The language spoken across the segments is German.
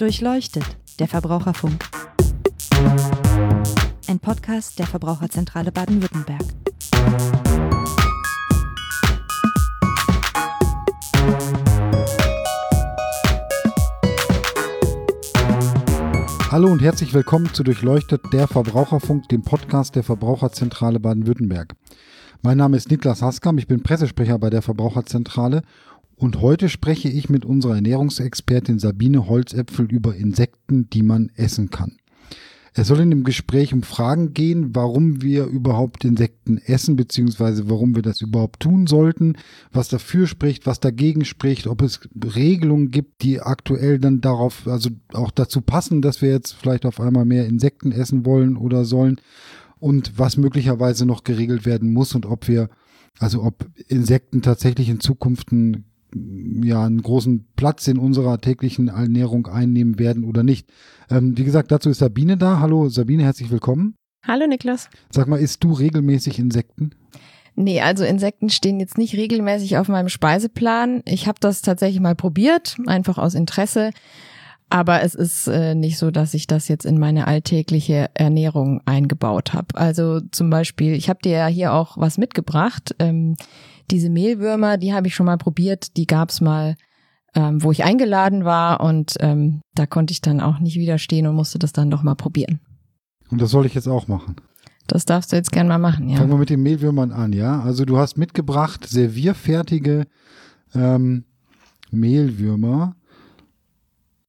Durchleuchtet, der Verbraucherfunk. Ein Podcast der Verbraucherzentrale Baden-Württemberg. Hallo und herzlich willkommen zu Durchleuchtet, der Verbraucherfunk, dem Podcast der Verbraucherzentrale Baden-Württemberg. Mein Name ist Niklas Haskam, ich bin Pressesprecher bei der Verbraucherzentrale und heute spreche ich mit unserer Ernährungsexpertin Sabine Holzäpfel über Insekten, die man essen kann. Es soll in dem Gespräch um Fragen gehen, warum wir überhaupt Insekten essen, beziehungsweise warum wir das überhaupt tun sollten, was dafür spricht, was dagegen spricht, ob es Regelungen gibt, die aktuell dann darauf, also auch dazu passen, dass wir jetzt vielleicht auf einmal mehr Insekten essen wollen oder sollen und was möglicherweise noch geregelt werden muss und ob wir, also ob Insekten tatsächlich in Zukunft ein ja einen großen Platz in unserer täglichen Ernährung einnehmen werden oder nicht. Ähm, wie gesagt, dazu ist Sabine da. Hallo Sabine, herzlich willkommen. Hallo Niklas. Sag mal, isst du regelmäßig Insekten? Nee, also Insekten stehen jetzt nicht regelmäßig auf meinem Speiseplan. Ich habe das tatsächlich mal probiert, einfach aus Interesse. Aber es ist äh, nicht so, dass ich das jetzt in meine alltägliche Ernährung eingebaut habe. Also zum Beispiel, ich habe dir ja hier auch was mitgebracht. Ähm, diese Mehlwürmer, die habe ich schon mal probiert. Die gab's mal, ähm, wo ich eingeladen war und ähm, da konnte ich dann auch nicht widerstehen und musste das dann doch mal probieren. Und das soll ich jetzt auch machen. Das darfst du jetzt gern mal machen, ja. Fangen wir mit den Mehlwürmern an, ja. Also du hast mitgebracht servierfertige ähm, Mehlwürmer,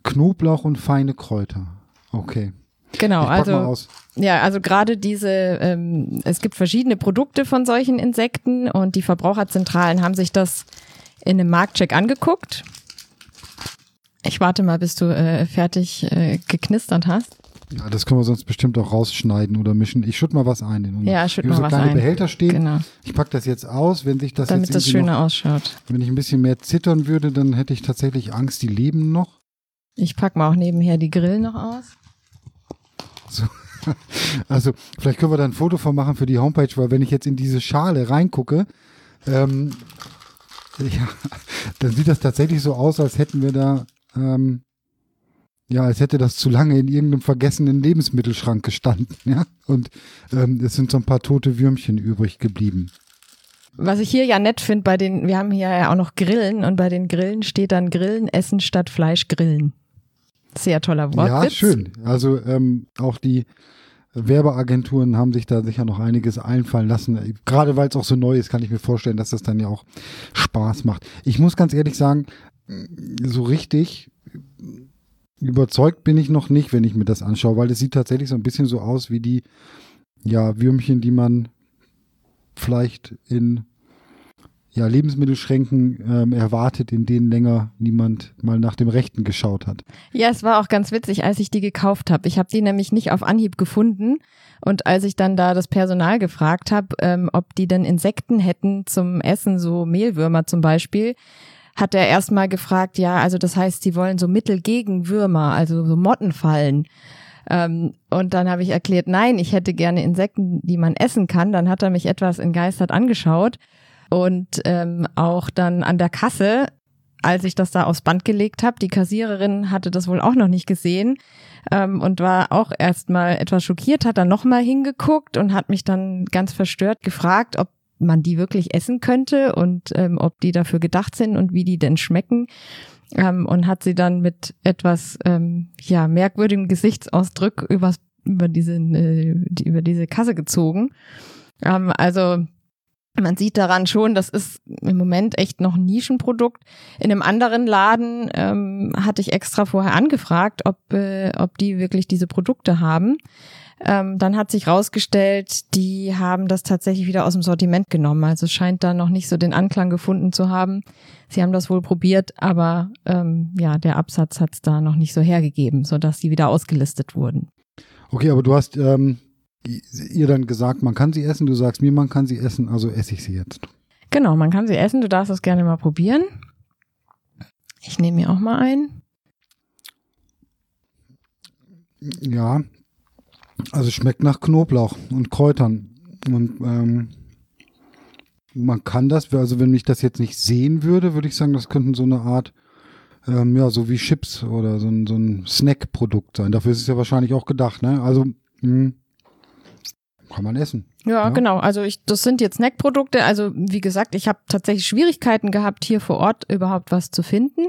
Knoblauch und feine Kräuter. Okay. Genau, also ja, also gerade diese, ähm, es gibt verschiedene Produkte von solchen Insekten und die Verbraucherzentralen haben sich das in einem Marktcheck angeguckt. Ich warte mal, bis du äh, fertig äh, geknistert hast. Ja, das können wir sonst bestimmt auch rausschneiden oder mischen. Ich schütte mal was ein. In ja, schütt mal so was kleine ein. Behälter stehen. Genau. Ich packe das jetzt aus, wenn sich das Damit jetzt das schöner noch, ausschaut. Wenn ich ein bisschen mehr zittern würde, dann hätte ich tatsächlich Angst, die leben noch. Ich pack mal auch nebenher die Grill noch aus. So. Also vielleicht können wir da ein Foto von machen für die Homepage, weil wenn ich jetzt in diese Schale reingucke, ähm, ja, dann sieht das tatsächlich so aus, als hätten wir da, ähm, ja, als hätte das zu lange in irgendeinem vergessenen Lebensmittelschrank gestanden, ja. Und ähm, es sind so ein paar tote Würmchen übrig geblieben. Was ich hier ja nett finde, bei den, wir haben hier ja auch noch Grillen und bei den Grillen steht dann Grillen essen statt Fleisch grillen. Sehr toller Wortwitz. Ja, schön. Also ähm, auch die Werbeagenturen haben sich da sicher noch einiges einfallen lassen. Gerade weil es auch so neu ist, kann ich mir vorstellen, dass das dann ja auch Spaß macht. Ich muss ganz ehrlich sagen, so richtig überzeugt bin ich noch nicht, wenn ich mir das anschaue, weil es sieht tatsächlich so ein bisschen so aus wie die ja, Würmchen, die man vielleicht in ja, Lebensmittelschränken ähm, erwartet, in denen länger niemand mal nach dem Rechten geschaut hat. Ja, es war auch ganz witzig, als ich die gekauft habe. Ich habe die nämlich nicht auf Anhieb gefunden. Und als ich dann da das Personal gefragt habe, ähm, ob die denn Insekten hätten zum Essen, so Mehlwürmer zum Beispiel, hat er erstmal gefragt, ja, also das heißt, sie wollen so Mittel gegen Würmer, also so Mottenfallen. Ähm, und dann habe ich erklärt, nein, ich hätte gerne Insekten, die man essen kann. Dann hat er mich etwas entgeistert angeschaut und ähm, auch dann an der Kasse, als ich das da aufs Band gelegt habe, die Kassiererin hatte das wohl auch noch nicht gesehen ähm, und war auch erstmal etwas schockiert, hat dann nochmal hingeguckt und hat mich dann ganz verstört gefragt, ob man die wirklich essen könnte und ähm, ob die dafür gedacht sind und wie die denn schmecken. Ähm, und hat sie dann mit etwas ähm, ja merkwürdigem Gesichtsausdruck übers, über diese äh, die, über diese Kasse gezogen. Ähm, also man sieht daran schon, das ist im Moment echt noch ein Nischenprodukt. In einem anderen Laden ähm, hatte ich extra vorher angefragt, ob, äh, ob die wirklich diese Produkte haben. Ähm, dann hat sich rausgestellt, die haben das tatsächlich wieder aus dem Sortiment genommen. Also es scheint da noch nicht so den Anklang gefunden zu haben. Sie haben das wohl probiert, aber ähm, ja, der Absatz hat es da noch nicht so hergegeben, sodass sie wieder ausgelistet wurden. Okay, aber du hast ähm, ihr dann gesagt, man kann sie essen, du sagst mir, man kann sie essen, also esse ich sie jetzt. Genau, man kann sie essen, du darfst das gerne mal probieren. Ich nehme mir auch mal ein. Ja, also es schmeckt nach Knoblauch und Kräutern. Und ähm, man kann das, also wenn ich das jetzt nicht sehen würde, würde ich sagen, das könnten so eine Art ähm, ja, so wie Chips oder so ein, so ein Snack-Produkt sein. Dafür ist es ja wahrscheinlich auch gedacht, ne? Also, mh, kann man essen. Ja, ja, genau. Also ich, das sind jetzt Snackprodukte. Also wie gesagt, ich habe tatsächlich Schwierigkeiten gehabt, hier vor Ort überhaupt was zu finden.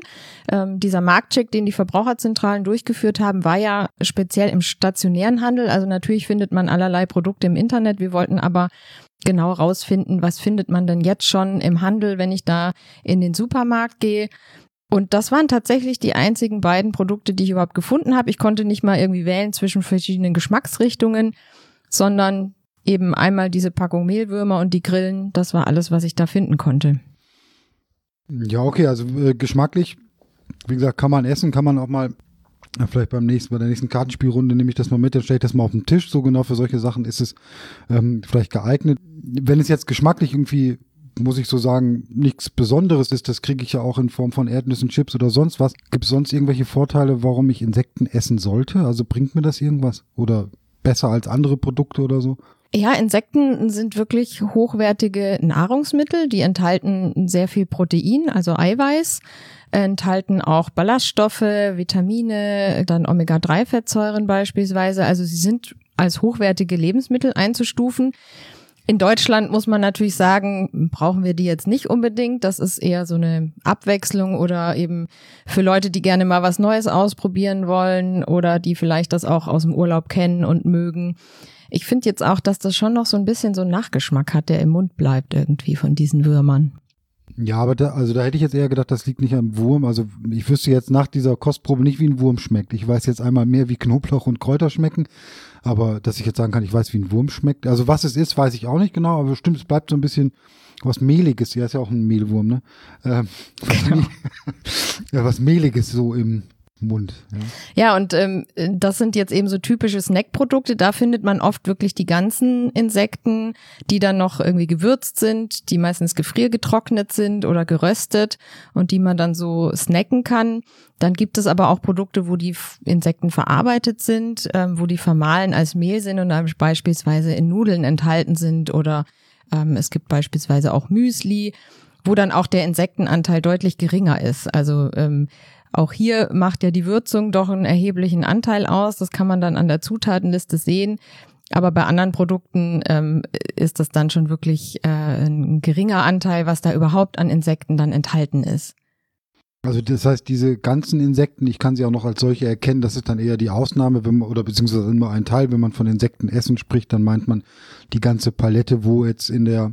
Ähm, dieser Marktcheck, den die Verbraucherzentralen durchgeführt haben, war ja speziell im stationären Handel. Also natürlich findet man allerlei Produkte im Internet. Wir wollten aber genau rausfinden, was findet man denn jetzt schon im Handel, wenn ich da in den Supermarkt gehe. Und das waren tatsächlich die einzigen beiden Produkte, die ich überhaupt gefunden habe. Ich konnte nicht mal irgendwie wählen zwischen verschiedenen Geschmacksrichtungen sondern eben einmal diese Packung Mehlwürmer und die Grillen, das war alles, was ich da finden konnte. Ja, okay, also äh, geschmacklich, wie gesagt, kann man essen, kann man auch mal, ja, vielleicht beim nächsten, bei der nächsten Kartenspielrunde nehme ich das mal mit, dann stelle ich das mal auf den Tisch. So genau für solche Sachen ist es ähm, vielleicht geeignet. Wenn es jetzt geschmacklich irgendwie muss ich so sagen, nichts Besonderes ist, das kriege ich ja auch in Form von Erdnüssen, Chips oder sonst was. Gibt es sonst irgendwelche Vorteile, warum ich Insekten essen sollte? Also bringt mir das irgendwas? Oder besser als andere Produkte oder so? Ja, Insekten sind wirklich hochwertige Nahrungsmittel. Die enthalten sehr viel Protein, also Eiweiß, enthalten auch Ballaststoffe, Vitamine, dann Omega-3-Fettsäuren beispielsweise. Also sie sind als hochwertige Lebensmittel einzustufen. In Deutschland muss man natürlich sagen, brauchen wir die jetzt nicht unbedingt. Das ist eher so eine Abwechslung oder eben für Leute, die gerne mal was Neues ausprobieren wollen oder die vielleicht das auch aus dem Urlaub kennen und mögen. Ich finde jetzt auch, dass das schon noch so ein bisschen so einen Nachgeschmack hat, der im Mund bleibt irgendwie von diesen Würmern. Ja, aber da, also da hätte ich jetzt eher gedacht, das liegt nicht am Wurm. Also ich wüsste jetzt nach dieser Kostprobe nicht, wie ein Wurm schmeckt. Ich weiß jetzt einmal mehr, wie Knoblauch und Kräuter schmecken. Aber dass ich jetzt sagen kann, ich weiß, wie ein Wurm schmeckt. Also was es ist, weiß ich auch nicht genau, aber bestimmt, es bleibt so ein bisschen was Mehliges. Ja, ist ja auch ein Mehlwurm, ne? Ähm, was, genau. ja, was Mehliges so im, Mund. Ja, ja und ähm, das sind jetzt eben so typische Snackprodukte. Da findet man oft wirklich die ganzen Insekten, die dann noch irgendwie gewürzt sind, die meistens gefriergetrocknet sind oder geröstet und die man dann so snacken kann. Dann gibt es aber auch Produkte, wo die Insekten verarbeitet sind, ähm, wo die vermahlen als Mehl sind und dann beispielsweise in Nudeln enthalten sind oder ähm, es gibt beispielsweise auch Müsli wo dann auch der Insektenanteil deutlich geringer ist. Also ähm, auch hier macht ja die Würzung doch einen erheblichen Anteil aus. Das kann man dann an der Zutatenliste sehen. Aber bei anderen Produkten ähm, ist das dann schon wirklich äh, ein geringer Anteil, was da überhaupt an Insekten dann enthalten ist. Also das heißt, diese ganzen Insekten, ich kann sie auch noch als solche erkennen, das ist dann eher die Ausnahme, wenn man, oder beziehungsweise immer ein Teil, wenn man von Insektenessen spricht, dann meint man die ganze Palette, wo jetzt in der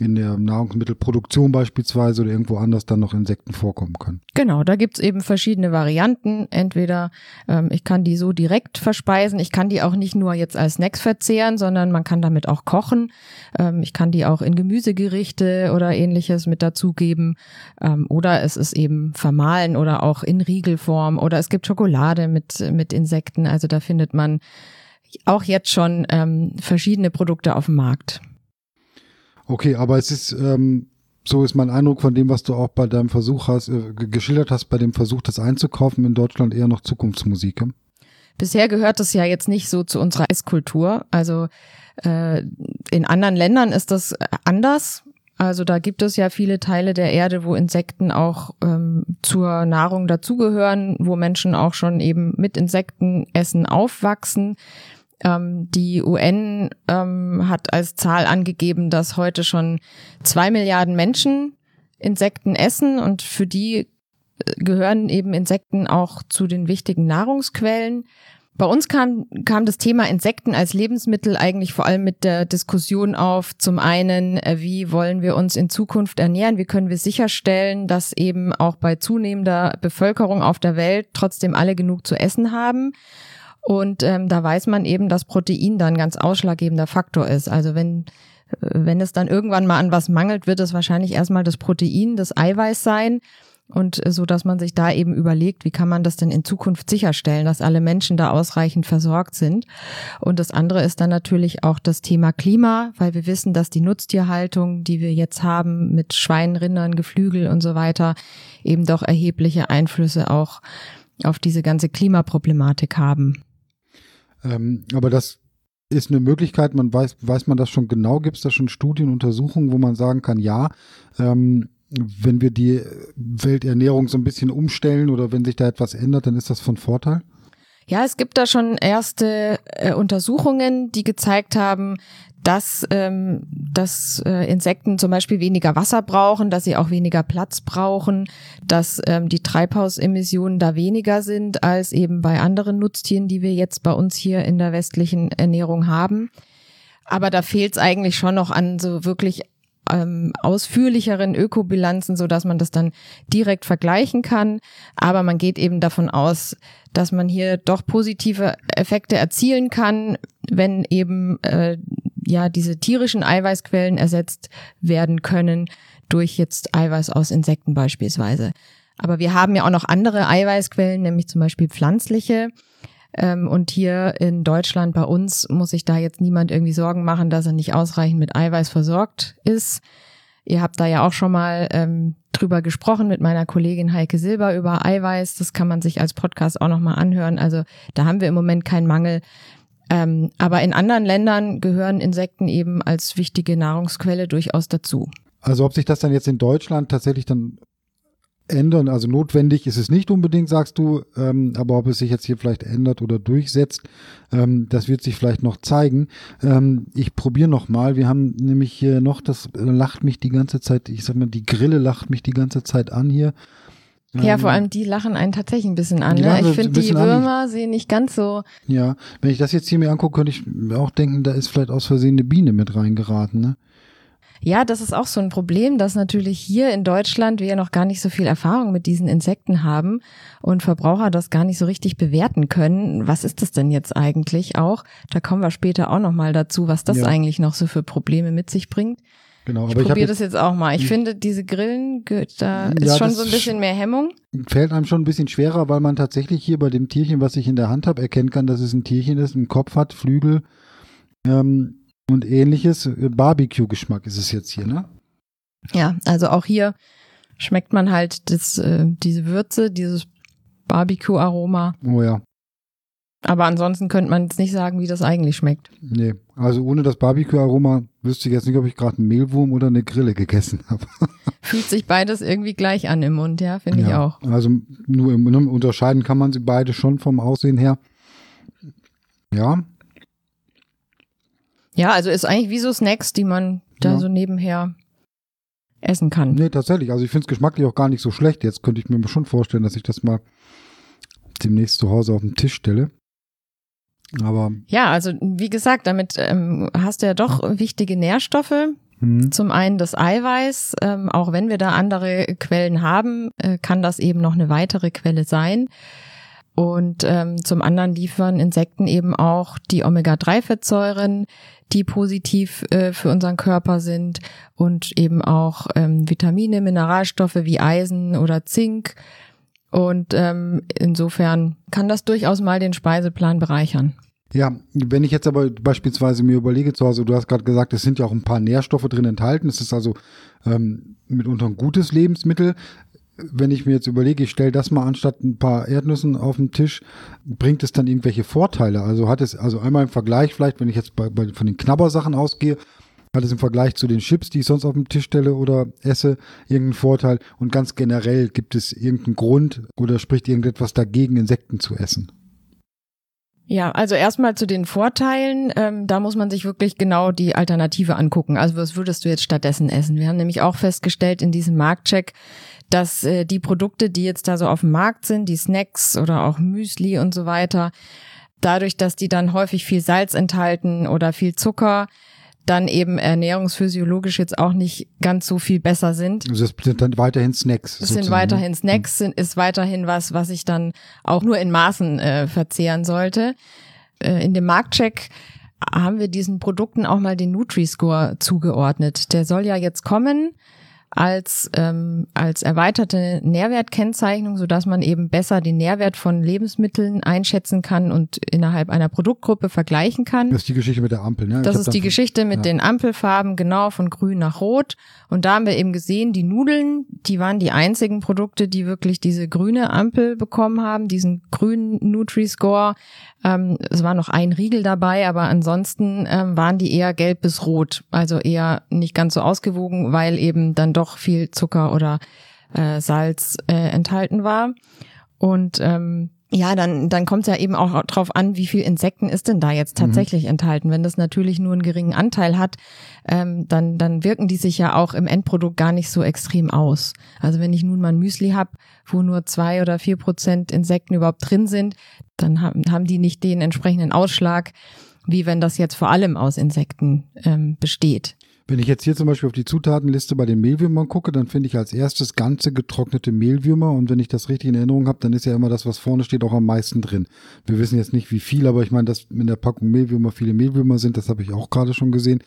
in der Nahrungsmittelproduktion beispielsweise oder irgendwo anders dann noch Insekten vorkommen können. Genau, da gibt's eben verschiedene Varianten. Entweder ähm, ich kann die so direkt verspeisen, ich kann die auch nicht nur jetzt als Snacks verzehren, sondern man kann damit auch kochen. Ähm, ich kann die auch in Gemüsegerichte oder ähnliches mit dazugeben. Ähm, oder es ist eben vermahlen oder auch in Riegelform oder es gibt Schokolade mit, mit Insekten. Also da findet man auch jetzt schon ähm, verschiedene Produkte auf dem Markt. Okay, aber es ist, ähm, so ist mein Eindruck von dem, was du auch bei deinem Versuch hast, äh, geschildert hast, bei dem Versuch, das einzukaufen, in Deutschland eher noch Zukunftsmusik. Bisher gehört das ja jetzt nicht so zu unserer Esskultur. Also äh, in anderen Ländern ist das anders. Also da gibt es ja viele Teile der Erde, wo Insekten auch ähm, zur Nahrung dazugehören, wo Menschen auch schon eben mit Insektenessen aufwachsen. Ähm, die UN ähm, hat als Zahl angegeben, dass heute schon zwei Milliarden Menschen Insekten essen und für die äh, gehören eben Insekten auch zu den wichtigen Nahrungsquellen. Bei uns kam, kam das Thema Insekten als Lebensmittel eigentlich vor allem mit der Diskussion auf. Zum einen, äh, wie wollen wir uns in Zukunft ernähren? Wie können wir sicherstellen, dass eben auch bei zunehmender Bevölkerung auf der Welt trotzdem alle genug zu essen haben? Und ähm, da weiß man eben, dass Protein dann ganz ausschlaggebender Faktor ist. Also wenn wenn es dann irgendwann mal an was mangelt, wird es wahrscheinlich erstmal das Protein, das Eiweiß sein. Und so, dass man sich da eben überlegt, wie kann man das denn in Zukunft sicherstellen, dass alle Menschen da ausreichend versorgt sind. Und das andere ist dann natürlich auch das Thema Klima, weil wir wissen, dass die Nutztierhaltung, die wir jetzt haben mit Schweinen, Rindern, Geflügel und so weiter, eben doch erhebliche Einflüsse auch auf diese ganze Klimaproblematik haben. Ähm, aber das ist eine Möglichkeit, man weiß, weiß man das schon genau, gibt es da schon Studien, Untersuchungen, wo man sagen kann, ja, ähm, wenn wir die Welternährung so ein bisschen umstellen oder wenn sich da etwas ändert, dann ist das von Vorteil? Ja, es gibt da schon erste äh, Untersuchungen, die gezeigt haben, dass, ähm, dass äh, Insekten zum Beispiel weniger Wasser brauchen, dass sie auch weniger Platz brauchen, dass ähm, die Treibhausemissionen da weniger sind als eben bei anderen Nutztieren, die wir jetzt bei uns hier in der westlichen Ernährung haben. Aber da fehlt es eigentlich schon noch an so wirklich ähm, ausführlicheren Ökobilanzen, so dass man das dann direkt vergleichen kann. Aber man geht eben davon aus, dass man hier doch positive Effekte erzielen kann, wenn eben äh, ja diese tierischen Eiweißquellen ersetzt werden können durch jetzt Eiweiß aus Insekten beispielsweise. Aber wir haben ja auch noch andere Eiweißquellen, nämlich zum Beispiel pflanzliche. Ähm, und hier in Deutschland bei uns muss sich da jetzt niemand irgendwie Sorgen machen, dass er nicht ausreichend mit Eiweiß versorgt ist. Ihr habt da ja auch schon mal ähm, drüber gesprochen mit meiner Kollegin Heike Silber über Eiweiß. Das kann man sich als Podcast auch nochmal anhören. Also da haben wir im Moment keinen Mangel. Ähm, aber in anderen Ländern gehören Insekten eben als wichtige Nahrungsquelle durchaus dazu. Also ob sich das dann jetzt in Deutschland tatsächlich dann ändern. Also notwendig ist es nicht unbedingt, sagst du, ähm, aber ob es sich jetzt hier vielleicht ändert oder durchsetzt, ähm, das wird sich vielleicht noch zeigen. Ähm, ich probiere noch mal. Wir haben nämlich hier noch, das lacht mich die ganze Zeit, ich sag mal, die Grille lacht mich die ganze Zeit an hier. Ja, vor allem die lachen einen tatsächlich ein bisschen an. Ne? Ich finde, die Würmer sehen nicht ganz so. Ja, wenn ich das jetzt hier mir angucke, könnte ich auch denken, da ist vielleicht aus Versehen eine Biene mit reingeraten. Ne? Ja, das ist auch so ein Problem, dass natürlich hier in Deutschland wir ja noch gar nicht so viel Erfahrung mit diesen Insekten haben und Verbraucher das gar nicht so richtig bewerten können. Was ist das denn jetzt eigentlich auch? Da kommen wir später auch noch mal dazu, was das ja. eigentlich noch so für Probleme mit sich bringt. Genau, aber ich probiere das jetzt auch mal. Ich finde, diese Grillen, da ist ja, schon so ein bisschen mehr Hemmung. Fällt einem schon ein bisschen schwerer, weil man tatsächlich hier bei dem Tierchen, was ich in der Hand habe, erkennen kann, dass es ein Tierchen ist, einen Kopf hat, Flügel. Ähm, und ähnliches. Äh, Barbecue-Geschmack ist es jetzt hier, ne? Ja, also auch hier schmeckt man halt das, äh, diese Würze, dieses Barbecue-Aroma. Oh ja. Aber ansonsten könnte man jetzt nicht sagen, wie das eigentlich schmeckt. Nee, also ohne das Barbecue-Aroma wüsste ich jetzt nicht, ob ich gerade einen Mehlwurm oder eine Grille gegessen habe. Fühlt sich beides irgendwie gleich an im Mund, ja, finde ja, ich auch. Also nur im, ne, unterscheiden kann man sie beide schon vom Aussehen her. Ja, ja, also ist eigentlich wie so Snacks, die man da ja. so nebenher essen kann. Nee, tatsächlich. Also ich finde es geschmacklich auch gar nicht so schlecht. Jetzt könnte ich mir schon vorstellen, dass ich das mal demnächst zu Hause auf den Tisch stelle. Aber. Ja, also wie gesagt, damit ähm, hast du ja doch wichtige Nährstoffe. Mhm. Zum einen das Eiweiß. Ähm, auch wenn wir da andere Quellen haben, äh, kann das eben noch eine weitere Quelle sein. Und ähm, zum anderen liefern Insekten eben auch die Omega-3-Fettsäuren, die positiv äh, für unseren Körper sind und eben auch ähm, Vitamine, Mineralstoffe wie Eisen oder Zink. Und ähm, insofern kann das durchaus mal den Speiseplan bereichern. Ja, wenn ich jetzt aber beispielsweise mir überlege zu Hause, du hast gerade gesagt, es sind ja auch ein paar Nährstoffe drin enthalten. Es ist also ähm, mitunter ein gutes Lebensmittel wenn ich mir jetzt überlege, ich stelle das mal anstatt ein paar Erdnüssen auf den Tisch, bringt es dann irgendwelche Vorteile? Also hat es, also einmal im Vergleich vielleicht, wenn ich jetzt bei, bei, von den Knabbersachen ausgehe, hat es im Vergleich zu den Chips, die ich sonst auf dem Tisch stelle oder esse, irgendeinen Vorteil? Und ganz generell gibt es irgendeinen Grund oder spricht irgendetwas dagegen, Insekten zu essen? Ja, also erstmal zu den Vorteilen. Ähm, da muss man sich wirklich genau die Alternative angucken. Also was würdest du jetzt stattdessen essen? Wir haben nämlich auch festgestellt in diesem Marktcheck, dass äh, die Produkte, die jetzt da so auf dem Markt sind, die Snacks oder auch Müsli und so weiter, dadurch, dass die dann häufig viel Salz enthalten oder viel Zucker, dann eben ernährungsphysiologisch jetzt auch nicht ganz so viel besser sind. Also es sind dann weiterhin Snacks. Es sind ne? weiterhin Snacks, sind, ist weiterhin was, was ich dann auch nur in Maßen äh, verzehren sollte. Äh, in dem Marktcheck haben wir diesen Produkten auch mal den Nutri-Score zugeordnet. Der soll ja jetzt kommen als, ähm, als erweiterte Nährwertkennzeichnung, so dass man eben besser den Nährwert von Lebensmitteln einschätzen kann und innerhalb einer Produktgruppe vergleichen kann. Das ist die Geschichte mit der Ampel, ne? Das ist die Geschichte mit ja. den Ampelfarben, genau, von grün nach rot. Und da haben wir eben gesehen, die Nudeln, die waren die einzigen Produkte, die wirklich diese grüne Ampel bekommen haben, diesen grünen Nutri-Score. Ähm, es war noch ein Riegel dabei, aber ansonsten ähm, waren die eher gelb bis rot, also eher nicht ganz so ausgewogen, weil eben dann doch doch viel Zucker oder äh, Salz äh, enthalten war. Und ähm, ja, dann, dann kommt es ja eben auch drauf an, wie viel Insekten ist denn da jetzt mhm. tatsächlich mhm. enthalten. Wenn das natürlich nur einen geringen Anteil hat, ähm, dann, dann wirken die sich ja auch im Endprodukt gar nicht so extrem aus. Also wenn ich nun mal ein Müsli habe, wo nur zwei oder vier Prozent Insekten überhaupt drin sind, dann haben, haben die nicht den entsprechenden Ausschlag, wie wenn das jetzt vor allem aus Insekten ähm, besteht. Wenn ich jetzt hier zum Beispiel auf die Zutatenliste bei den Mehlwürmern gucke, dann finde ich als erstes ganze getrocknete Mehlwürmer und wenn ich das richtig in Erinnerung habe, dann ist ja immer das, was vorne steht, auch am meisten drin. Wir wissen jetzt nicht wie viel, aber ich meine, dass in der Packung Mehlwürmer viele Mehlwürmer sind, das habe ich auch gerade schon gesehen.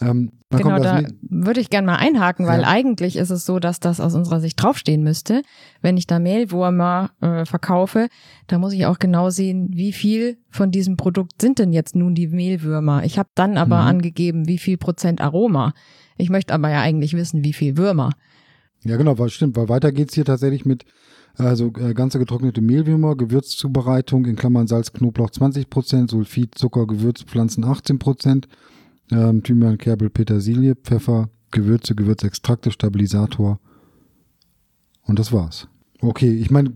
Ähm, genau, da würde ich gerne mal einhaken, weil ja. eigentlich ist es so, dass das aus unserer Sicht draufstehen müsste. Wenn ich da Mehlwürmer äh, verkaufe, da muss ich auch genau sehen, wie viel von diesem Produkt sind denn jetzt nun die Mehlwürmer. Ich habe dann aber mhm. angegeben, wie viel Prozent Aroma. Ich möchte aber ja eigentlich wissen, wie viel Würmer. Ja, genau, weil stimmt, weil weiter geht's hier tatsächlich mit also äh, ganze getrocknete Mehlwürmer, Gewürzzubereitung in Klammern Salz, Knoblauch 20%, Sulfid, Zucker, Gewürzpflanzen 18%, ähm, Thymian, Kerbel, Petersilie, Pfeffer, Gewürze, Gewürzextrakte, Stabilisator. Und das war's. Okay, ich meine,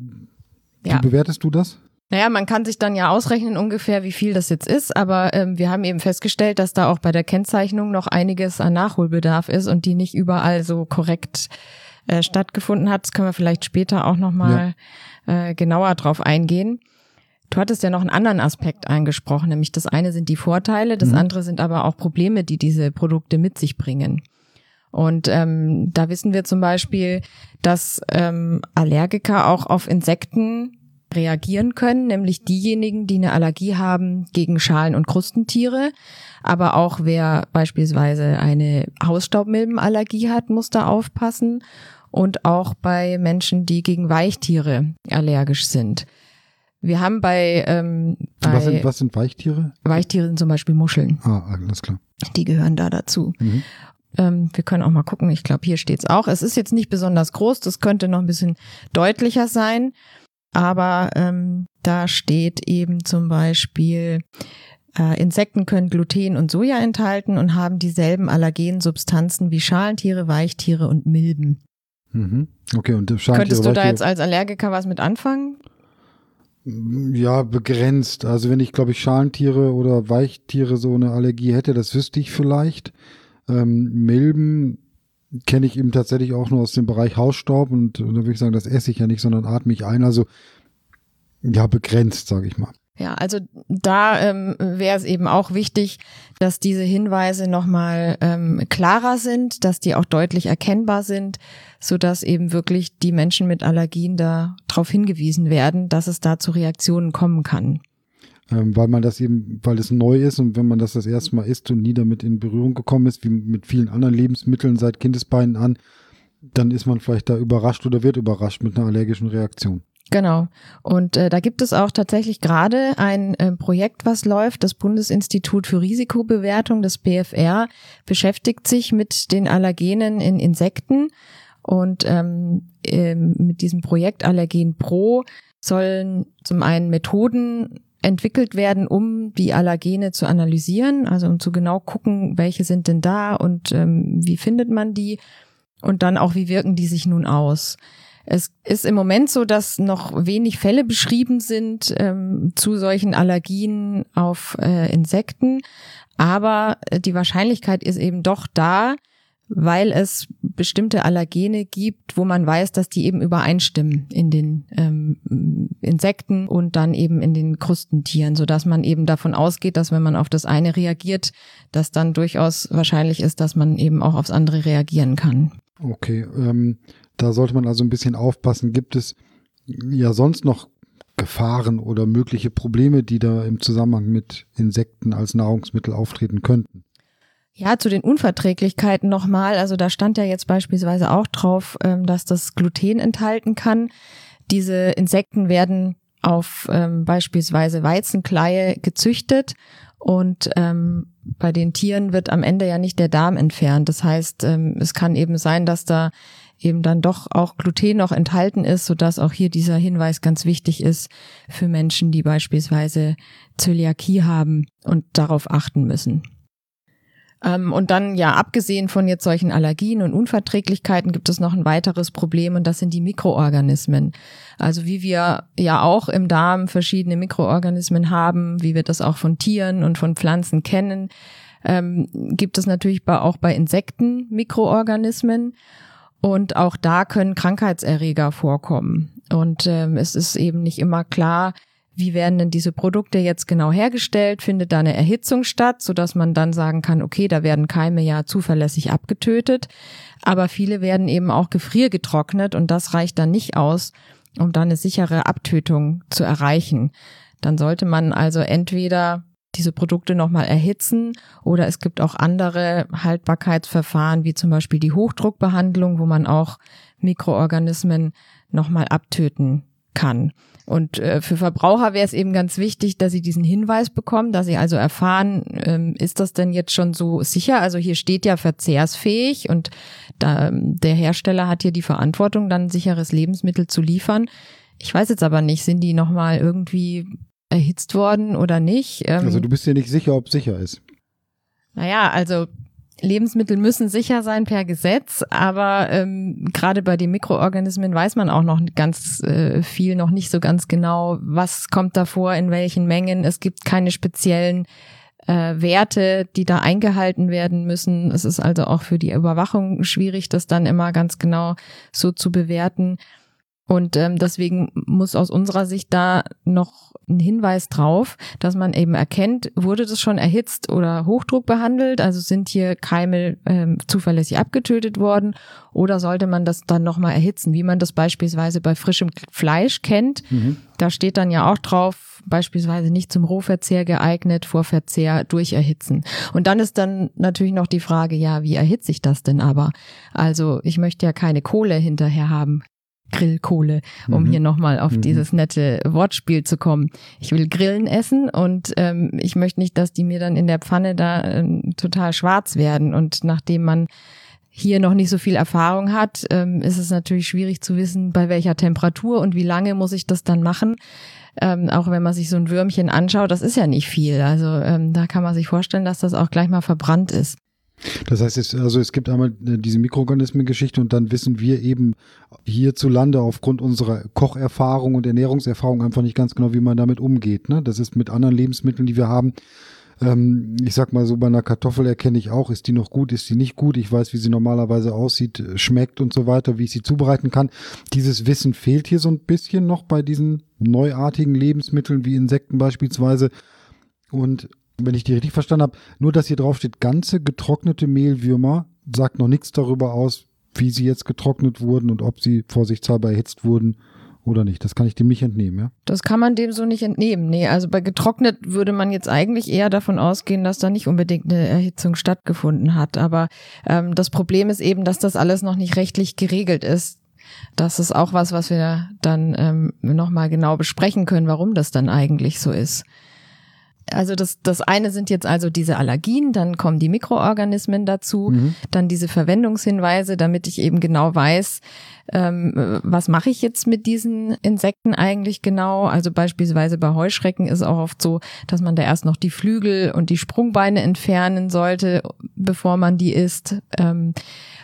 ja. wie bewertest du das? Naja, man kann sich dann ja ausrechnen ungefähr, wie viel das jetzt ist, aber ähm, wir haben eben festgestellt, dass da auch bei der Kennzeichnung noch einiges an Nachholbedarf ist und die nicht überall so korrekt äh, stattgefunden hat. Das können wir vielleicht später auch nochmal ja. äh, genauer drauf eingehen. Du hattest ja noch einen anderen Aspekt angesprochen, nämlich das eine sind die Vorteile, das mhm. andere sind aber auch Probleme, die diese Produkte mit sich bringen. Und ähm, da wissen wir zum Beispiel, dass ähm, Allergiker auch auf Insekten reagieren können, nämlich diejenigen, die eine Allergie haben gegen Schalen- und Krustentiere. Aber auch wer beispielsweise eine Hausstaubmilbenallergie hat, muss da aufpassen. Und auch bei Menschen, die gegen Weichtiere allergisch sind. Wir haben bei, ähm, bei was, sind, was sind Weichtiere? Weichtiere sind zum Beispiel Muscheln. Ah, alles klar. Die gehören da dazu. Mhm. Ähm, wir können auch mal gucken. Ich glaube, hier steht's auch. Es ist jetzt nicht besonders groß. Das könnte noch ein bisschen deutlicher sein. Aber ähm, da steht eben zum Beispiel, äh, Insekten können Gluten und Soja enthalten und haben dieselben allergenen Substanzen wie Schalentiere, Weichtiere und Milben. Mhm. Okay, und Schalentiere, Könntest du da jetzt als Allergiker was mit anfangen? Ja, begrenzt. Also wenn ich, glaube ich, Schalentiere oder Weichtiere so eine Allergie hätte, das wüsste ich vielleicht. Ähm, Milben kenne ich eben tatsächlich auch nur aus dem Bereich Hausstaub und, und da würde ich sagen, das esse ich ja nicht, sondern atme ich ein. Also ja, begrenzt, sage ich mal. Ja, also da ähm, wäre es eben auch wichtig, dass diese Hinweise nochmal ähm, klarer sind, dass die auch deutlich erkennbar sind, so dass eben wirklich die Menschen mit Allergien da darauf hingewiesen werden, dass es da zu Reaktionen kommen kann. Ähm, weil man das eben, weil es neu ist und wenn man das das erste Mal isst und nie damit in Berührung gekommen ist, wie mit vielen anderen Lebensmitteln seit Kindesbeinen an, dann ist man vielleicht da überrascht oder wird überrascht mit einer allergischen Reaktion. Genau. Und äh, da gibt es auch tatsächlich gerade ein äh, Projekt, was läuft. Das Bundesinstitut für Risikobewertung, das BFR, beschäftigt sich mit den Allergenen in Insekten. Und ähm, äh, mit diesem Projekt Allergen Pro sollen zum einen Methoden entwickelt werden, um die Allergene zu analysieren, also um zu genau gucken, welche sind denn da und ähm, wie findet man die und dann auch, wie wirken die sich nun aus. Es ist im Moment so, dass noch wenig Fälle beschrieben sind ähm, zu solchen Allergien auf äh, Insekten, aber äh, die Wahrscheinlichkeit ist eben doch da, weil es bestimmte Allergene gibt, wo man weiß, dass die eben übereinstimmen in den ähm, Insekten und dann eben in den Krustentieren, so dass man eben davon ausgeht, dass wenn man auf das eine reagiert, dass dann durchaus wahrscheinlich ist, dass man eben auch aufs andere reagieren kann. Okay, ähm, da sollte man also ein bisschen aufpassen. Gibt es ja sonst noch Gefahren oder mögliche Probleme, die da im Zusammenhang mit Insekten als Nahrungsmittel auftreten könnten? Ja, zu den Unverträglichkeiten nochmal. Also da stand ja jetzt beispielsweise auch drauf, ähm, dass das Gluten enthalten kann. Diese Insekten werden auf ähm, beispielsweise Weizenkleie gezüchtet und ähm, bei den Tieren wird am Ende ja nicht der Darm entfernt. Das heißt, es kann eben sein, dass da eben dann doch auch Gluten noch enthalten ist, sodass auch hier dieser Hinweis ganz wichtig ist für Menschen, die beispielsweise Zöliakie haben und darauf achten müssen. Ähm, und dann, ja, abgesehen von jetzt solchen Allergien und Unverträglichkeiten gibt es noch ein weiteres Problem und das sind die Mikroorganismen. Also wie wir ja auch im Darm verschiedene Mikroorganismen haben, wie wir das auch von Tieren und von Pflanzen kennen, ähm, gibt es natürlich auch bei Insekten Mikroorganismen. Und auch da können Krankheitserreger vorkommen. Und ähm, es ist eben nicht immer klar, wie werden denn diese Produkte jetzt genau hergestellt? Findet da eine Erhitzung statt, so dass man dann sagen kann, okay, da werden Keime ja zuverlässig abgetötet. Aber viele werden eben auch gefriergetrocknet und das reicht dann nicht aus, um dann eine sichere Abtötung zu erreichen. Dann sollte man also entweder diese Produkte nochmal erhitzen oder es gibt auch andere Haltbarkeitsverfahren, wie zum Beispiel die Hochdruckbehandlung, wo man auch Mikroorganismen nochmal abtöten kann. Und äh, für Verbraucher wäre es eben ganz wichtig, dass sie diesen Hinweis bekommen, dass sie also erfahren, ähm, ist das denn jetzt schon so sicher? Also hier steht ja verzehrsfähig und da, der Hersteller hat hier die Verantwortung, dann sicheres Lebensmittel zu liefern. Ich weiß jetzt aber nicht, sind die nochmal irgendwie erhitzt worden oder nicht? Ähm, also du bist dir nicht sicher, ob sicher ist. Naja, also Lebensmittel müssen sicher sein per Gesetz, aber ähm, gerade bei den Mikroorganismen weiß man auch noch ganz äh, viel, noch nicht so ganz genau, was kommt da vor, in welchen Mengen. Es gibt keine speziellen äh, Werte, die da eingehalten werden müssen. Es ist also auch für die Überwachung schwierig, das dann immer ganz genau so zu bewerten. Und ähm, deswegen muss aus unserer Sicht da noch ein Hinweis drauf, dass man eben erkennt, wurde das schon erhitzt oder Hochdruck behandelt, also sind hier Keime ähm, zuverlässig abgetötet worden oder sollte man das dann nochmal erhitzen, wie man das beispielsweise bei frischem Fleisch kennt. Mhm. Da steht dann ja auch drauf, beispielsweise nicht zum Rohverzehr geeignet, vor Verzehr durch Erhitzen. Und dann ist dann natürlich noch die Frage, ja, wie erhitze ich das denn aber? Also ich möchte ja keine Kohle hinterher haben. Grillkohle, um mhm. hier nochmal auf mhm. dieses nette Wortspiel zu kommen. Ich will Grillen essen und ähm, ich möchte nicht, dass die mir dann in der Pfanne da ähm, total schwarz werden. Und nachdem man hier noch nicht so viel Erfahrung hat, ähm, ist es natürlich schwierig zu wissen, bei welcher Temperatur und wie lange muss ich das dann machen. Ähm, auch wenn man sich so ein Würmchen anschaut, das ist ja nicht viel. Also ähm, da kann man sich vorstellen, dass das auch gleich mal verbrannt ist. Das heißt, es, also es gibt einmal äh, diese Mikroorganismen-Geschichte und dann wissen wir eben hierzulande aufgrund unserer Kocherfahrung und Ernährungserfahrung einfach nicht ganz genau, wie man damit umgeht. Ne? Das ist mit anderen Lebensmitteln, die wir haben. Ähm, ich sag mal so, bei einer Kartoffel erkenne ich auch, ist die noch gut, ist die nicht gut. Ich weiß, wie sie normalerweise aussieht, schmeckt und so weiter, wie ich sie zubereiten kann. Dieses Wissen fehlt hier so ein bisschen noch bei diesen neuartigen Lebensmitteln wie Insekten beispielsweise. Und wenn ich die richtig verstanden habe, nur dass hier drauf steht, ganze getrocknete Mehlwürmer, sagt noch nichts darüber aus, wie sie jetzt getrocknet wurden und ob sie vorsichtshalber erhitzt wurden oder nicht. Das kann ich dem nicht entnehmen, ja? Das kann man dem so nicht entnehmen. Nee, also bei getrocknet würde man jetzt eigentlich eher davon ausgehen, dass da nicht unbedingt eine Erhitzung stattgefunden hat. Aber ähm, das Problem ist eben, dass das alles noch nicht rechtlich geregelt ist. Das ist auch was, was wir dann ähm, nochmal genau besprechen können, warum das dann eigentlich so ist. Also das, das eine sind jetzt also diese Allergien, dann kommen die Mikroorganismen dazu, mhm. dann diese Verwendungshinweise, damit ich eben genau weiß, ähm, was mache ich jetzt mit diesen Insekten eigentlich genau. Also beispielsweise bei Heuschrecken ist auch oft so, dass man da erst noch die Flügel und die Sprungbeine entfernen sollte, bevor man die isst. Ähm,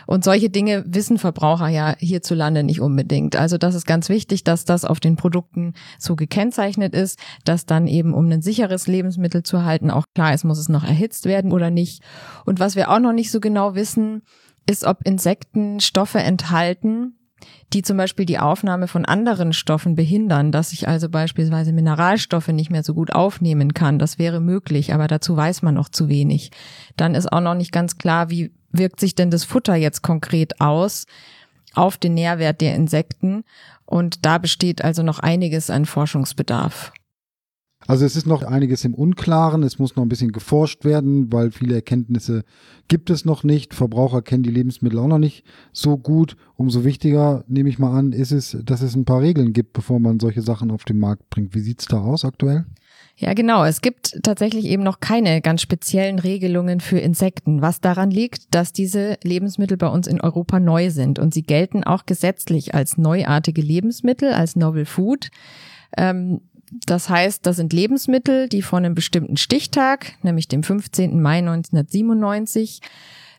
und solche Dinge wissen Verbraucher ja hierzulande nicht unbedingt. Also das ist ganz wichtig, dass das auf den Produkten so gekennzeichnet ist, dass dann eben, um ein sicheres Lebensmittel zu halten, auch klar ist, muss es noch erhitzt werden oder nicht. Und was wir auch noch nicht so genau wissen, ist, ob Insekten Stoffe enthalten, die zum Beispiel die Aufnahme von anderen Stoffen behindern, dass ich also beispielsweise Mineralstoffe nicht mehr so gut aufnehmen kann. Das wäre möglich, aber dazu weiß man noch zu wenig. Dann ist auch noch nicht ganz klar, wie wirkt sich denn das Futter jetzt konkret aus auf den Nährwert der Insekten? Und da besteht also noch einiges an Forschungsbedarf. Also es ist noch einiges im Unklaren, es muss noch ein bisschen geforscht werden, weil viele Erkenntnisse gibt es noch nicht. Verbraucher kennen die Lebensmittel auch noch nicht so gut. Umso wichtiger, nehme ich mal an, ist es, dass es ein paar Regeln gibt, bevor man solche Sachen auf den Markt bringt. Wie sieht's da aus aktuell? Ja, genau. Es gibt tatsächlich eben noch keine ganz speziellen Regelungen für Insekten, was daran liegt, dass diese Lebensmittel bei uns in Europa neu sind und sie gelten auch gesetzlich als neuartige Lebensmittel, als Novel Food. Ähm, Das heißt, das sind Lebensmittel, die von einem bestimmten Stichtag, nämlich dem 15. Mai 1997,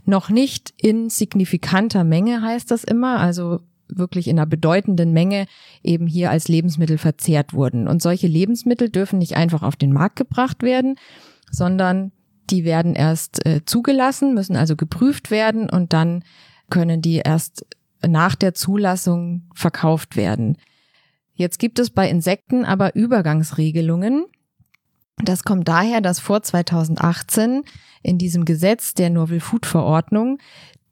noch nicht in signifikanter Menge heißt das immer, also wirklich in einer bedeutenden Menge eben hier als Lebensmittel verzehrt wurden. Und solche Lebensmittel dürfen nicht einfach auf den Markt gebracht werden, sondern die werden erst äh, zugelassen, müssen also geprüft werden und dann können die erst nach der Zulassung verkauft werden. Jetzt gibt es bei Insekten aber Übergangsregelungen. Das kommt daher, dass vor 2018 in diesem Gesetz der Novel Food Verordnung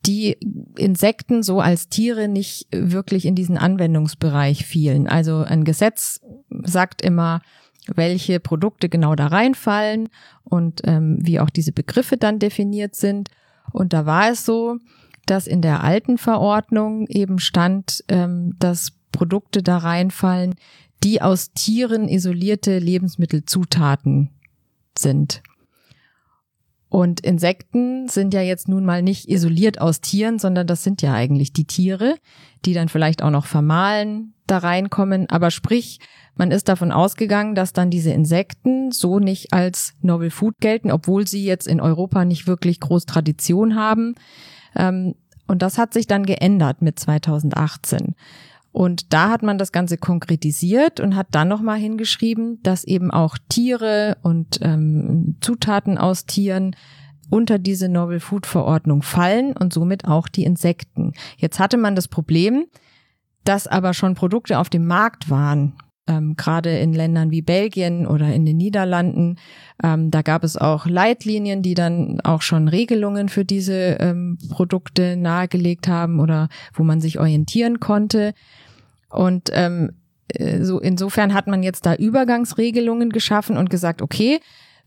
die Insekten so als Tiere nicht wirklich in diesen Anwendungsbereich fielen. Also ein Gesetz sagt immer, welche Produkte genau da reinfallen und ähm, wie auch diese Begriffe dann definiert sind. Und da war es so, dass in der alten Verordnung eben stand, ähm, dass Produkte da reinfallen, die aus Tieren isolierte Lebensmittelzutaten sind. Und Insekten sind ja jetzt nun mal nicht isoliert aus Tieren, sondern das sind ja eigentlich die Tiere, die dann vielleicht auch noch vermahlen, da reinkommen. Aber sprich, man ist davon ausgegangen, dass dann diese Insekten so nicht als Novel Food gelten, obwohl sie jetzt in Europa nicht wirklich groß Tradition haben. Ähm, und das hat sich dann geändert mit 2018. Und da hat man das Ganze konkretisiert und hat dann nochmal hingeschrieben, dass eben auch Tiere und ähm, Zutaten aus Tieren unter diese Novel Food Verordnung fallen und somit auch die Insekten. Jetzt hatte man das Problem, dass aber schon Produkte auf dem Markt waren, ähm, gerade in Ländern wie Belgien oder in den Niederlanden. Ähm, da gab es auch Leitlinien, die dann auch schon Regelungen für diese ähm, Produkte nahegelegt haben oder wo man sich orientieren konnte. Und ähm, äh, so insofern hat man jetzt da Übergangsregelungen geschaffen und gesagt, okay,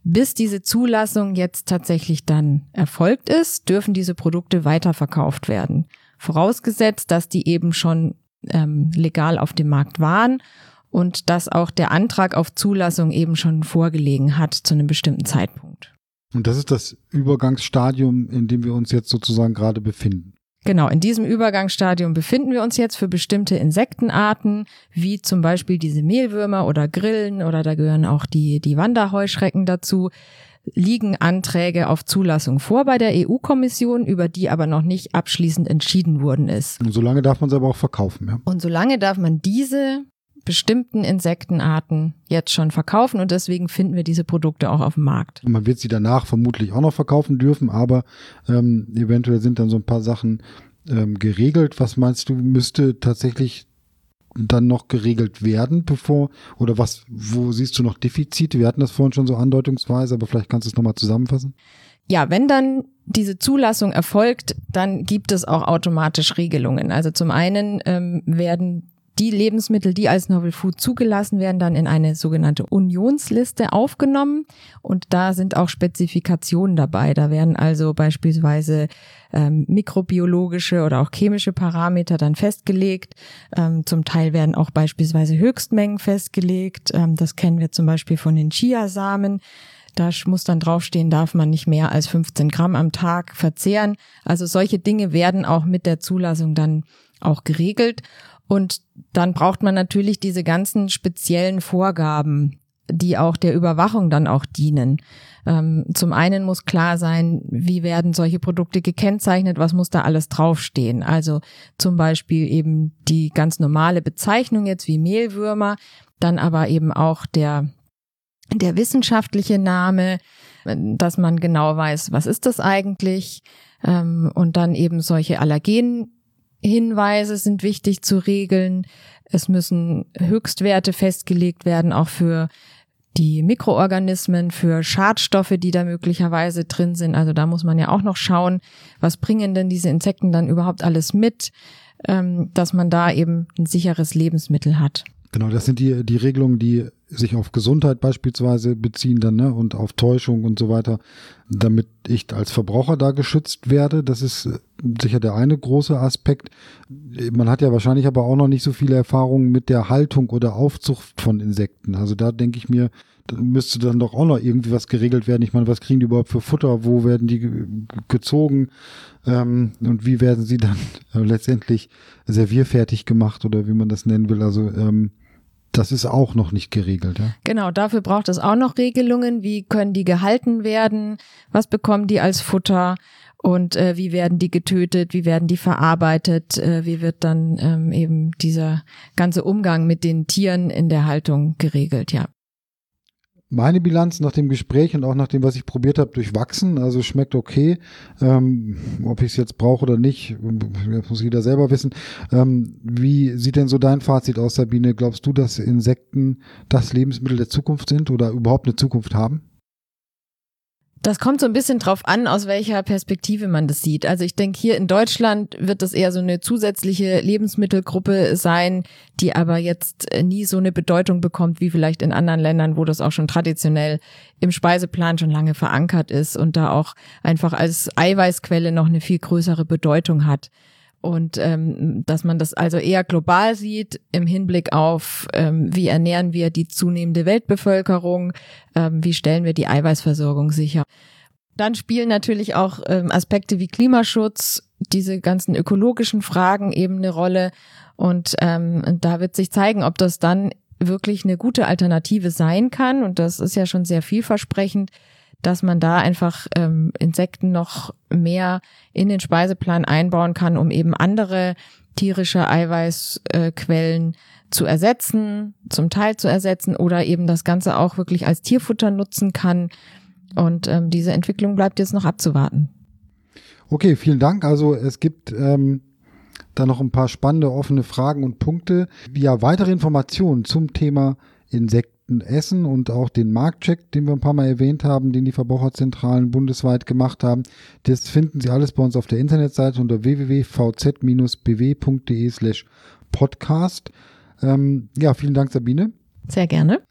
bis diese Zulassung jetzt tatsächlich dann erfolgt ist, dürfen diese Produkte weiterverkauft werden. Vorausgesetzt, dass die eben schon ähm, legal auf dem Markt waren und dass auch der Antrag auf Zulassung eben schon vorgelegen hat zu einem bestimmten Zeitpunkt. Und das ist das Übergangsstadium, in dem wir uns jetzt sozusagen gerade befinden. Genau, in diesem Übergangsstadium befinden wir uns jetzt für bestimmte Insektenarten, wie zum Beispiel diese Mehlwürmer oder Grillen oder da gehören auch die, die Wanderheuschrecken dazu, liegen Anträge auf Zulassung vor bei der EU-Kommission, über die aber noch nicht abschließend entschieden worden ist. Und solange darf man sie aber auch verkaufen, ja? Und solange darf man diese bestimmten Insektenarten jetzt schon verkaufen und deswegen finden wir diese Produkte auch auf dem Markt. Man wird sie danach vermutlich auch noch verkaufen dürfen, aber ähm, eventuell sind dann so ein paar Sachen ähm, geregelt. Was meinst du, müsste tatsächlich dann noch geregelt werden, bevor, oder was, wo siehst du noch Defizite? Wir hatten das vorhin schon so andeutungsweise, aber vielleicht kannst du es nochmal zusammenfassen. Ja, wenn dann diese Zulassung erfolgt, dann gibt es auch automatisch Regelungen. Also zum einen ähm, werden die Lebensmittel, die als Novel Food zugelassen werden, dann in eine sogenannte Unionsliste aufgenommen. Und da sind auch Spezifikationen dabei. Da werden also beispielsweise ähm, mikrobiologische oder auch chemische Parameter dann festgelegt. Ähm, zum Teil werden auch beispielsweise Höchstmengen festgelegt. Ähm, das kennen wir zum Beispiel von den Chiasamen. Da muss dann draufstehen, darf man nicht mehr als 15 Gramm am Tag verzehren. Also solche Dinge werden auch mit der Zulassung dann auch geregelt. Und dann braucht man natürlich diese ganzen speziellen Vorgaben, die auch der Überwachung dann auch dienen. Ähm, zum einen muss klar sein, wie werden solche Produkte gekennzeichnet, was muss da alles draufstehen. Also zum Beispiel eben die ganz normale Bezeichnung jetzt wie Mehlwürmer, dann aber eben auch der, der wissenschaftliche Name, dass man genau weiß, was ist das eigentlich. Ähm, und dann eben solche Allergen Hinweise sind wichtig zu regeln. Es müssen Höchstwerte festgelegt werden, auch für die Mikroorganismen, für Schadstoffe, die da möglicherweise drin sind. Also da muss man ja auch noch schauen, was bringen denn diese Insekten dann überhaupt alles mit, ähm, dass man da eben ein sicheres Lebensmittel hat. Genau, das sind die, die Regelungen, die sich auf Gesundheit beispielsweise beziehen dann, ne, und auf Täuschung und so weiter, damit ich als Verbraucher da geschützt werde. Das ist äh, sicher der eine große Aspekt. Man hat ja wahrscheinlich aber auch noch nicht so viele Erfahrungen mit der Haltung oder Aufzucht von Insekten. Also da denke ich mir, da müsste dann doch auch noch irgendwie was geregelt werden. Ich meine, was kriegen die überhaupt für Futter? Wo werden die gezogen? Ähm, und wie werden sie dann äh, letztendlich servierfertig gemacht oder wie man das nennen will? Also ähm, das ist auch noch nicht geregelt. Ja? Genau, dafür braucht es auch noch Regelungen. Wie können die gehalten werden? Was bekommen die als Futter? Und äh, wie werden die getötet? Wie werden die verarbeitet? Äh, wie wird dann ähm, eben dieser ganze Umgang mit den Tieren in der Haltung geregelt? Ja meine Bilanz nach dem Gespräch und auch nach dem, was ich probiert habe, durchwachsen. Also schmeckt okay. Ähm, ob ich es jetzt brauche oder nicht, muss jeder selber wissen. Ähm, wie sieht denn so dein Fazit aus, Sabine? Glaubst du, dass Insekten das Lebensmittel der Zukunft sind oder überhaupt eine Zukunft haben? Das kommt so ein bisschen drauf an, aus welcher Perspektive man das sieht. Also ich denke, hier in Deutschland wird das eher so eine zusätzliche Lebensmittelgruppe sein, die aber jetzt äh, nie so eine Bedeutung bekommt wie vielleicht in anderen Ländern, wo das auch schon traditionell im Speiseplan schon lange verankert ist und da auch einfach als Eiweißquelle noch eine viel größere Bedeutung hat und ähm, dass man das also eher global sieht im Hinblick auf, ähm, wie ernähren wir die zunehmende Weltbevölkerung, ähm, wie stellen wir die Eiweißversorgung sicher. Dann spielen natürlich auch ähm, Aspekte wie Klimaschutz, diese ganzen ökologischen Fragen eben eine Rolle. Und ähm, da wird sich zeigen, ob das dann wirklich eine gute Alternative sein kann. Und das ist ja schon sehr vielversprechend dass man da einfach ähm, Insekten noch mehr in den Speiseplan einbauen kann, um eben andere tierische Eiweißquellen äh, zu ersetzen, zum Teil zu ersetzen oder eben das Ganze auch wirklich als Tierfutter nutzen kann. Und ähm, diese Entwicklung bleibt jetzt noch abzuwarten. Okay, vielen Dank. Also es gibt ähm, da noch ein paar spannende offene Fragen und Punkte. Ja, weitere Informationen zum Thema Insekten Essen und auch den Marktcheck, den wir ein paar Mal erwähnt haben, den die Verbraucherzentralen bundesweit gemacht haben. Das finden Sie alles bei uns auf der Internetseite unter www.vz-bw.de slash podcast. Ähm, ja, vielen Dank, Sabine. Sehr gerne.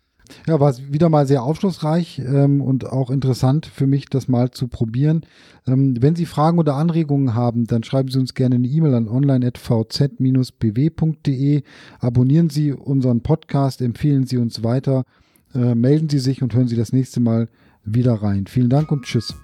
Ja, war wieder mal sehr aufschlussreich ähm, und auch interessant für mich, das mal zu probieren. Ähm, wenn Sie Fragen oder Anregungen haben, dann schreiben Sie uns gerne eine E-Mail an online.vz-bw.de. Abonnieren Sie unseren Podcast, empfehlen Sie uns weiter, äh, melden Sie sich und hören Sie das nächste Mal wieder rein. Vielen Dank und tschüss.